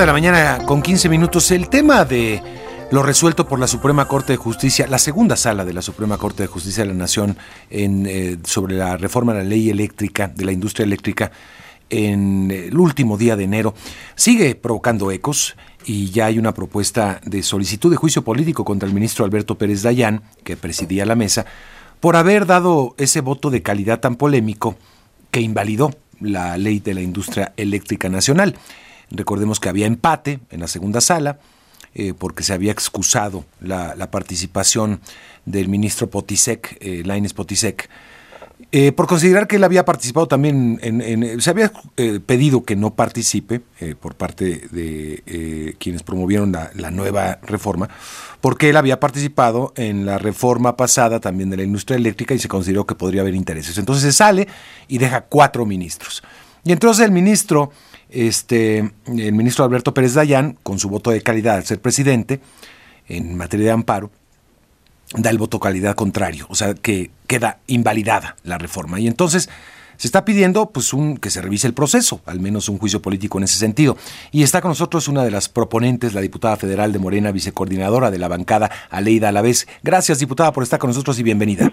de la mañana con 15 minutos. El tema de lo resuelto por la Suprema Corte de Justicia, la segunda sala de la Suprema Corte de Justicia de la Nación en, eh, sobre la reforma de la ley eléctrica, de la industria eléctrica, en el último día de enero, sigue provocando ecos y ya hay una propuesta de solicitud de juicio político contra el ministro Alberto Pérez Dayán, que presidía la mesa, por haber dado ese voto de calidad tan polémico que invalidó la ley de la industria eléctrica nacional. Recordemos que había empate en la segunda sala, eh, porque se había excusado la, participación del ministro Potisek, eh, Laines Potisek, eh, por considerar que él había participado también, en, se había eh, pedido que no participe por parte de quienes promovieron la, la, nueva reforma, porque él había participado en la reforma pasada también de la industria eléctrica y se consideró que podría haber intereses. Entonces se sale y deja cuatro ministros. Y entonces el ministro este, el ministro Alberto Pérez Dayán, con su voto de calidad al ser presidente, en materia de amparo, da el voto calidad contrario, o sea que queda invalidada la reforma. Y entonces se está pidiendo pues un, que se revise el proceso, al menos un juicio político en ese sentido. Y está con nosotros una de las proponentes, la diputada federal de Morena, vicecoordinadora de la bancada, Aleida Alavés. Gracias, diputada, por estar con nosotros y bienvenida.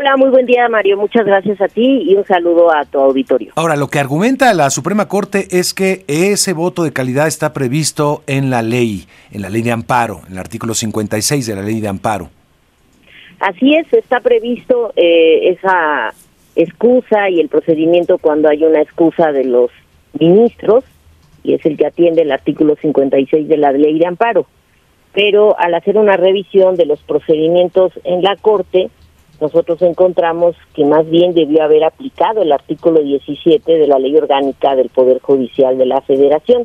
Hola, muy buen día Mario, muchas gracias a ti y un saludo a tu auditorio. Ahora, lo que argumenta la Suprema Corte es que ese voto de calidad está previsto en la ley, en la ley de amparo, en el artículo 56 de la ley de amparo. Así es, está previsto eh, esa excusa y el procedimiento cuando hay una excusa de los ministros, y es el que atiende el artículo 56 de la ley de amparo. Pero al hacer una revisión de los procedimientos en la Corte, nosotros encontramos que más bien debió haber aplicado el artículo 17 de la Ley Orgánica del Poder Judicial de la Federación,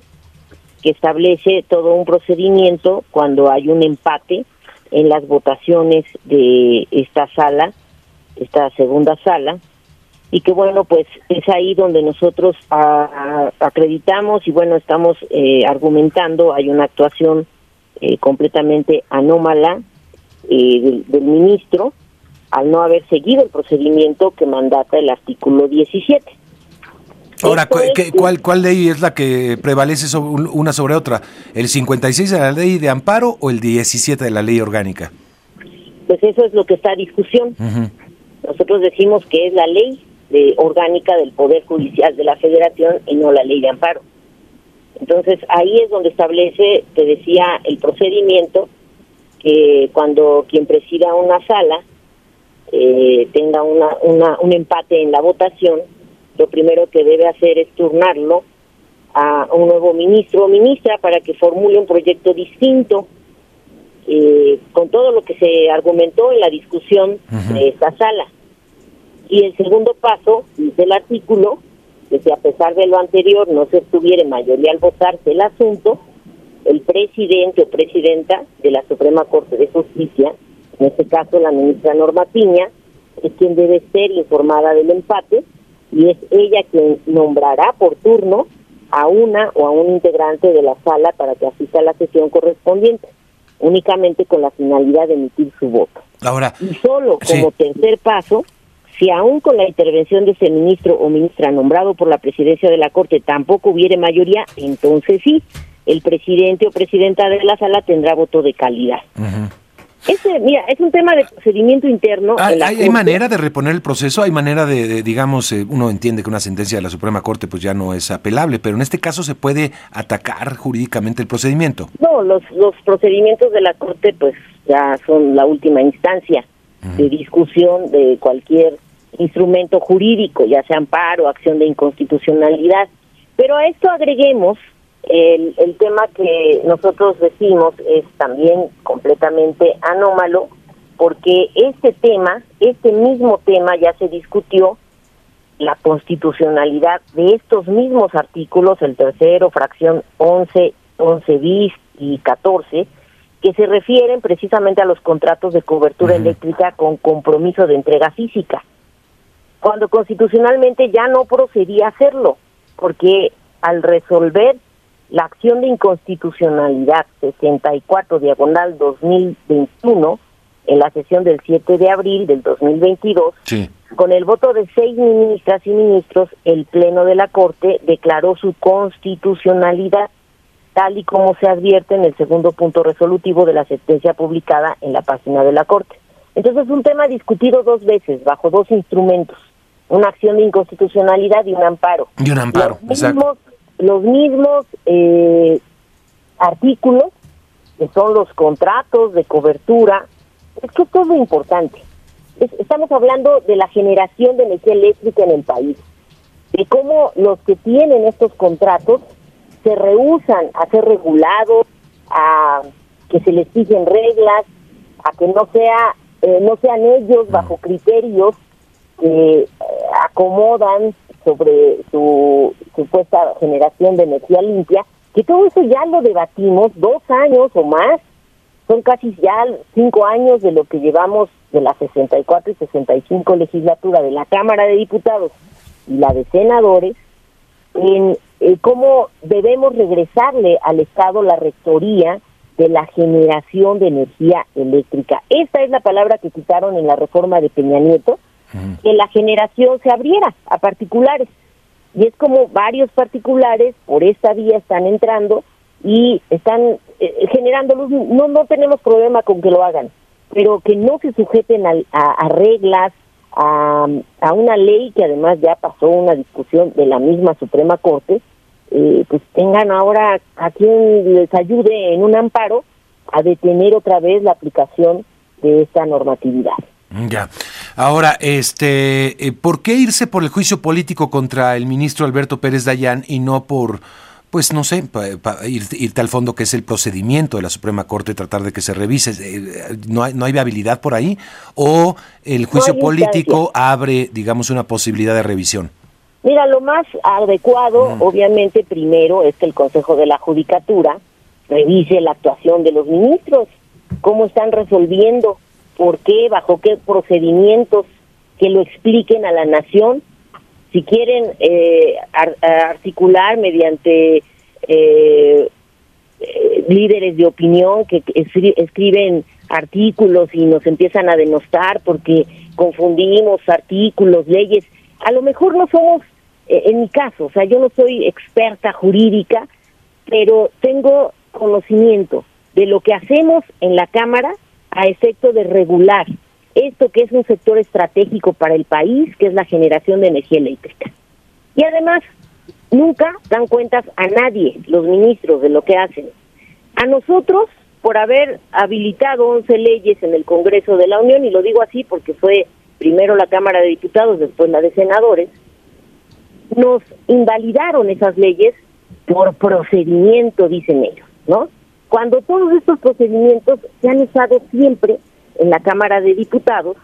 que establece todo un procedimiento cuando hay un empate en las votaciones de esta sala, esta segunda sala, y que bueno, pues es ahí donde nosotros acreditamos y bueno, estamos eh, argumentando, hay una actuación eh, completamente anómala eh, del ministro, al no haber seguido el procedimiento que mandata el artículo 17. Ahora, ¿cuál, ¿cuál ley es la que prevalece sobre una sobre otra? ¿El 56 de la ley de amparo o el 17 de la ley orgánica? Pues eso es lo que está a discusión. Nosotros decimos que es la ley de orgánica del Poder Judicial de la Federación y no la ley de amparo. Entonces ahí es donde establece, te decía, el procedimiento que cuando quien presida una sala eh, tenga una, una, un empate en la votación, lo primero que debe hacer es turnarlo a un nuevo ministro o ministra para que formule un proyecto distinto eh, con todo lo que se argumentó en la discusión de esta sala. Y el segundo paso del artículo, que si a pesar de lo anterior no se tuviera mayoría al votarse el asunto, el presidente o presidenta de la Suprema Corte de Justicia en este caso la ministra Norma Piña, es quien debe ser informada del empate y es ella quien nombrará por turno a una o a un integrante de la sala para que asista a la sesión correspondiente, únicamente con la finalidad de emitir su voto. Ahora, y solo como tercer paso, si aún con la intervención de ese ministro o ministra nombrado por la presidencia de la Corte tampoco hubiere mayoría, entonces sí, el presidente o presidenta de la sala tendrá voto de calidad. Ese, mira, es un tema de procedimiento interno. ¿Hay, hay, manera de reponer el proceso? ¿Hay manera de, digamos, eh, uno entiende que una sentencia de la Suprema Corte pues ya no es apelable, pero en este caso se puede atacar jurídicamente el procedimiento? No, los, los procedimientos de la Corte pues ya son la última instancia de discusión de cualquier instrumento jurídico, ya sea amparo, acción de inconstitucionalidad. Pero a esto agreguemos el, el tema que nosotros decimos es también completamente anómalo porque este tema, este mismo tema ya se discutió la constitucionalidad de estos mismos artículos, el tercero, fracción 11, 11 bis y 14, que se refieren precisamente a los contratos de cobertura eléctrica con compromiso de entrega física, cuando constitucionalmente ya no procedía hacerlo, porque al resolver la acción de inconstitucionalidad 64 diagonal 2021 en la sesión del 7 de abril del 2022, con el voto de seis ministras y ministros, el Pleno de la Corte declaró su constitucionalidad tal y como se advierte en el segundo punto resolutivo de la sentencia publicada en la página de la Corte. Entonces es un tema discutido dos veces, bajo dos instrumentos, una acción de inconstitucionalidad y un amparo. Y un amparo, los mismos, Los mismos eh, artículos, que son los contratos de cobertura, es que esto es lo importante. estamos hablando de la generación de energía eléctrica en el país, de cómo los que tienen estos contratos se rehusan a ser regulados, a que se les fijen reglas, a que no sea eh, no sean ellos bajo criterios que eh, acomodan sobre su supuesta generación de energía limpia, que todo eso ya lo debatimos dos años o más, son casi ya cinco años de lo que llevamos de la 64 y 65 legislatura de la Cámara de Diputados y la de senadores, en eh, cómo debemos regresarle al Estado la rectoría de la generación de energía eléctrica. Esta es la palabra que quitaron en la reforma de Peña Nieto, que la generación se abriera a particulares. Y es como varios particulares por esta vía están entrando y están eh, generando luz. No, no tenemos problema con que lo hagan, pero que no se sujeten a, reglas, a, a, una ley que además ya pasó una discusión de la misma Suprema Corte, eh, pues tengan ahora a quien les ayude en un amparo a detener otra vez la aplicación de esta normatividad. Ya. Ahora, este, eh, ¿por qué irse por el juicio político contra el ministro Alberto Pérez Dayán y no por, pues no sé, ir, irte al fondo que es el procedimiento de la Suprema Corte, tratar de que se revise? Eh, ¿No hay, no hay viabilidad por ahí? ¿O el juicio político abre, digamos, una posibilidad de revisión? Mira, lo más adecuado, mm. obviamente, primero es que el Consejo de la Judicatura revise la actuación de los ministros, cómo están resolviendo, por qué, bajo qué procedimientos, que lo expliquen a la nación. Si quieren eh, articular mediante eh, eh, líderes de opinión que escriben artículos y nos empiezan a denostar porque confundimos artículos, leyes, a lo mejor no somos eh, en mi caso, o sea, yo no soy experta jurídica, pero tengo conocimiento de lo que hacemos en la Cámara a efecto de regular esto que es un sector estratégico para el país, que es la generación de energía eléctrica. Y además, nunca dan cuentas a nadie los ministros de lo que hacen. A nosotros, por haber habilitado 11 leyes en el Congreso de la Unión, y lo digo así porque fue primero la Cámara de Diputados, después la de Senadores, nos invalidaron esas leyes por procedimiento, dicen ellos, ¿no? Cuando todos estos procedimientos se han usado siempre en la Cámara de Diputados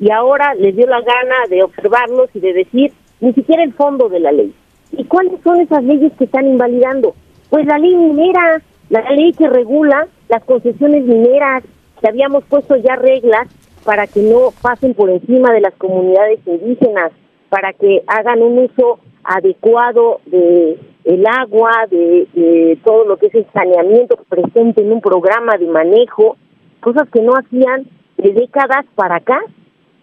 y ahora les dio la gana de observarlos y de decir ni siquiera el fondo de la ley. ¿Y cuáles son esas leyes que están invalidando? Pues la ley minera, la ley que regula las concesiones mineras, que habíamos puesto ya reglas para que no pasen por encima de las comunidades indígenas, para que hagan un uso adecuado de el agua, de, todo lo que es el saneamiento presente en un programa de manejo, cosas que no hacían de décadas para acá,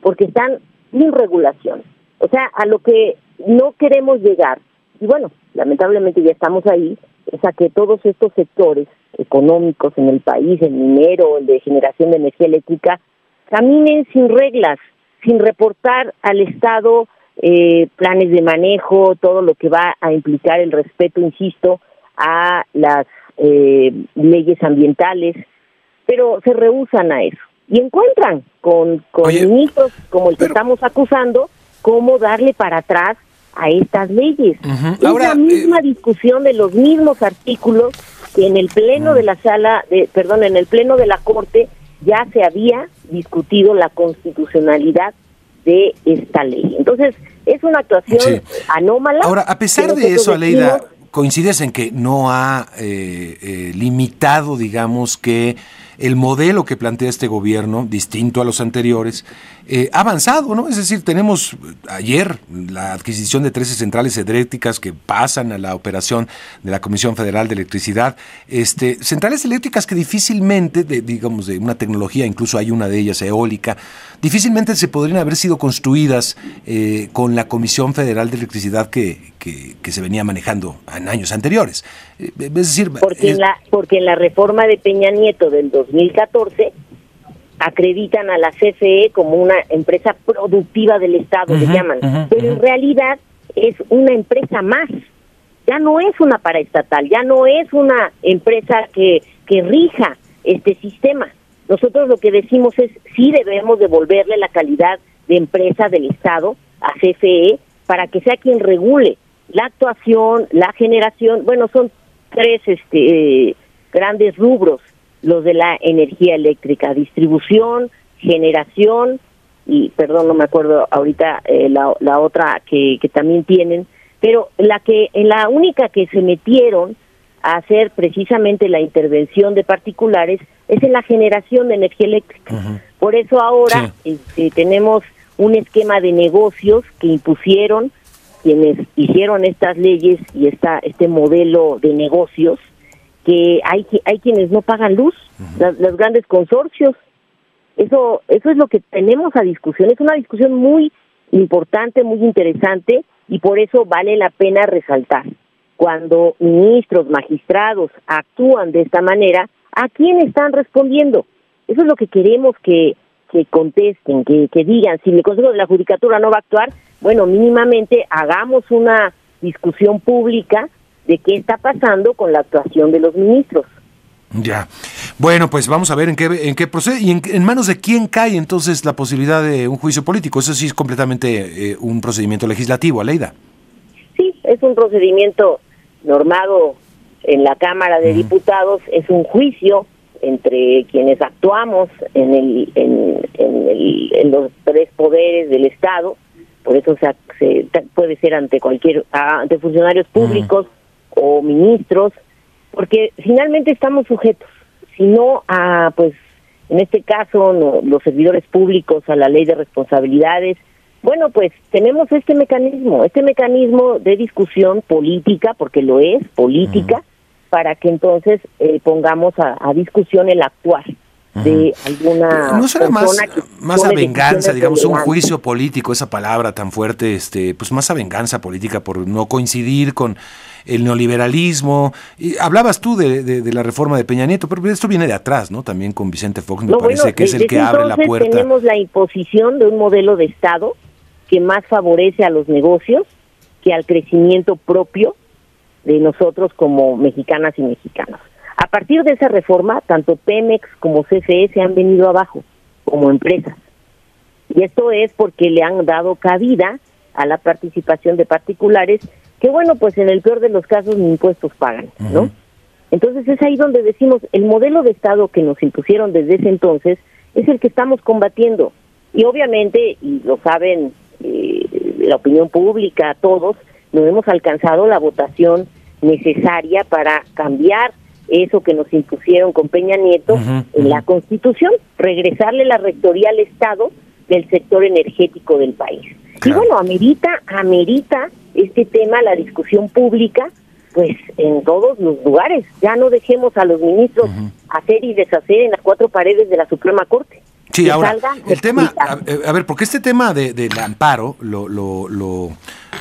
porque están sin regulación. O sea, a lo que no queremos llegar, y bueno, lamentablemente ya estamos ahí, es a que todos estos sectores económicos en el país, el minero, el de generación de energía eléctrica, caminen sin reglas, sin reportar al Estado eh, planes de manejo, todo lo que va a implicar el respeto, insisto, a las eh, leyes ambientales, pero se rehusan a eso. Y encuentran con, con ministros como el que estamos acusando cómo darle para atrás a estas leyes. Es la eh, misma discusión de los mismos artículos que en el pleno de la sala, de, perdón, en el pleno de la Corte ya se había discutido la constitucionalidad de esta ley. Entonces, es una actuación anómala. Ahora, a pesar de eso, Aleida, coincides en que no ha eh, eh, limitado, digamos, que el modelo que plantea este gobierno, distinto a los anteriores, eh, ha avanzado, ¿no? Es decir, tenemos ayer la adquisición de 13 centrales eléctricas que pasan a la operación de la Comisión Federal de Electricidad, este, centrales eléctricas que difícilmente, de, digamos, de una tecnología, incluso hay una de ellas eólica, difícilmente se podrían haber sido construidas eh, con la Comisión Federal de Electricidad que, que, se venía manejando en años anteriores. Eh, es decir, porque, en la, porque en la reforma de Peña Nieto del 2014 acreditan a la CFE como una empresa productiva del Estado, le llaman, pero en realidad es una empresa más, ya no es una paraestatal, ya no es una empresa que, que rija este sistema. Nosotros lo que decimos es sí debemos devolverle la calidad de empresa del Estado a CFE para que sea quien regule la actuación, la generación, bueno, son tres este, grandes rubros, los de la energía eléctrica, distribución, generación y, perdón, no me acuerdo ahorita eh, la, la, otra que, que también tienen, pero la que, en la única que se metieron a hacer precisamente la intervención de particulares es en la generación de energía eléctrica. Por eso ahora este, tenemos un esquema de negocios que impusieron quienes hicieron estas leyes y esta, este modelo de negocios, que hay, hay quienes no pagan luz, los grandes consorcios. Eso, eso es lo que tenemos a discusión. Es una discusión muy importante, muy interesante y por eso vale la pena resaltar. Cuando ministros, magistrados actúan de esta manera, ¿a quién están respondiendo? Eso es lo que queremos que, que contesten, que, que digan, si el Consejo de la Judicatura no va a actuar, bueno, mínimamente hagamos una discusión pública de qué está pasando con la actuación de los ministros. Ya. Bueno, pues vamos a ver en qué, en qué procede y en, manos de quién cae entonces la posibilidad de un juicio político. Eso sí es completamente eh, un procedimiento legislativo, Aleida. Sí, es un procedimiento normado en la Cámara de Diputados, es un juicio entre quienes actuamos en, el, en, los tres poderes del Estado, por eso se, puede ser ante cualquier, ante funcionarios públicos o ministros, porque finalmente estamos sujetos, si no a, pues, en este caso, los servidores públicos, a la ley de responsabilidades, bueno, pues tenemos este mecanismo, este mecanismo de discusión política, porque lo es, política, para que entonces eh, pongamos a, discusión el actuar de alguna no será más, más a venganza digamos un juicio político esa palabra tan fuerte este pues más a venganza política por no coincidir con el neoliberalismo y hablabas tú de, la reforma de Peña Nieto pero esto viene de atrás no también con Vicente Fox me parece que es el que abre la puerta. tenemos la imposición de un modelo de estado que más favorece a los negocios que al crecimiento propio de nosotros como mexicanas y mexicanos. A partir de esa reforma, tanto Pemex como CFE se han venido abajo como empresas. Y esto es porque le han dado cabida a la participación de particulares que, bueno, pues en el peor de los casos ni impuestos pagan, ¿no? Entonces es ahí donde decimos, el modelo de Estado que nos impusieron desde ese entonces es el que estamos combatiendo. Y obviamente, y lo saben eh, la opinión pública, todos, no hemos alcanzado la votación necesaria para cambiar eso que nos impusieron con Peña Nieto en la Constitución, regresarle la rectoría al Estado del sector energético del país. Y bueno, amerita, amerita este tema la discusión pública, pues en todos los lugares. Ya no dejemos a los ministros hacer y deshacer en las cuatro paredes de la Suprema Corte. Sí, ahora, el tema, a, ver, porque este tema de, del amparo lo, lo, lo,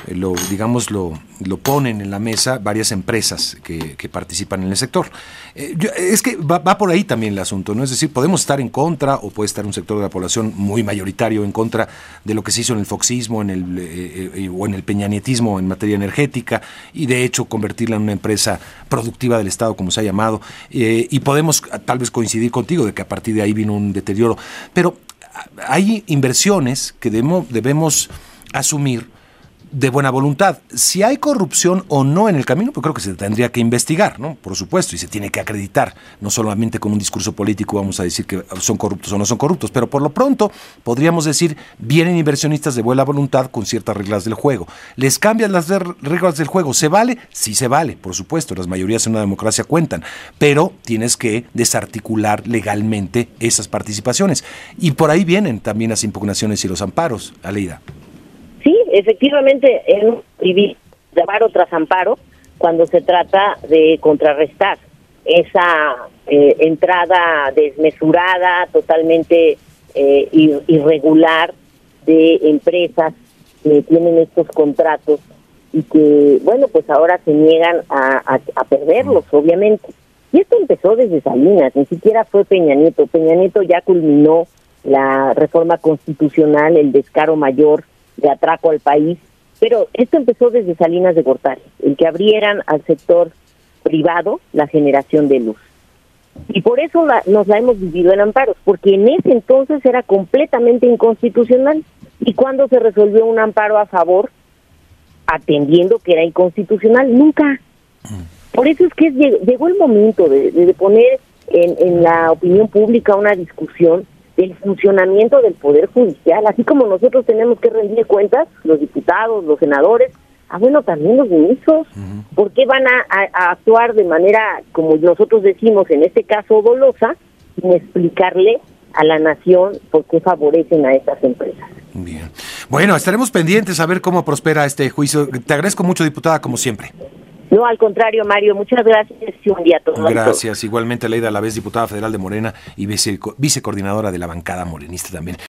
lo, digamos, lo, lo ponen en la mesa varias empresas que, participan en el sector. Eh, es que va, por ahí también el asunto, ¿no? Es decir, podemos estar en contra o puede estar un sector de la población muy mayoritario en contra de lo que se hizo en el foxismo en el, eh, eh, o en el peñanietismo en materia energética y de hecho convertirla en una empresa productiva del Estado, como se ha llamado. y podemos tal vez coincidir contigo de que a partir de ahí vino un deterioro. Pero hay inversiones que debemos, debemos asumir de buena voluntad. Si hay corrupción o no en el camino, pues creo que se tendría que investigar, ¿no? Por supuesto, y se tiene que acreditar, no solamente con un discurso político vamos a decir que son corruptos o no son corruptos, pero por lo pronto podríamos decir, vienen inversionistas de buena voluntad con ciertas reglas del juego. ¿Les cambian las reglas del juego? ¿Se vale? Sí se vale, por supuesto, las mayorías en una democracia cuentan, pero tienes que desarticular legalmente esas participaciones. Y por ahí vienen también las impugnaciones y los amparos, Aleida. Sí, efectivamente, vivido de amparo tras amparo cuando se trata de contrarrestar esa eh, entrada desmesurada, totalmente eh, irregular de empresas que tienen estos contratos y que, bueno, pues ahora se niegan a, a, perderlos, obviamente. Y esto empezó desde Salinas, ni siquiera fue Peña Nieto. Peña Nieto ya culminó la reforma constitucional, el descaro mayor de atraco al país, pero esto empezó desde Salinas de Gortari, el que abrieran al sector privado la generación de luz. Y por eso nos la hemos vivido en amparos, porque en ese entonces era completamente inconstitucional. ¿Y cuando se resolvió un amparo a favor, atendiendo que era inconstitucional? Nunca. Por eso es que llegó el momento de, poner en, en la opinión pública una discusión del funcionamiento del Poder Judicial, así como nosotros tenemos que rendir cuentas, los diputados, los senadores, ah, bueno, también los ministros, ¿por qué van a, actuar de manera, como nosotros decimos, en este caso dolosa, sin explicarle a la nación por qué favorecen a estas empresas? Bien. Bueno, estaremos pendientes a ver cómo prospera este juicio. Te agradezco mucho, diputada, como siempre. No, al contrario, Mario, muchas gracias y un día a todos. Gracias. Igualmente, Leida vez diputada federal de Morena y vice, vicecoordinadora de la bancada morenista también.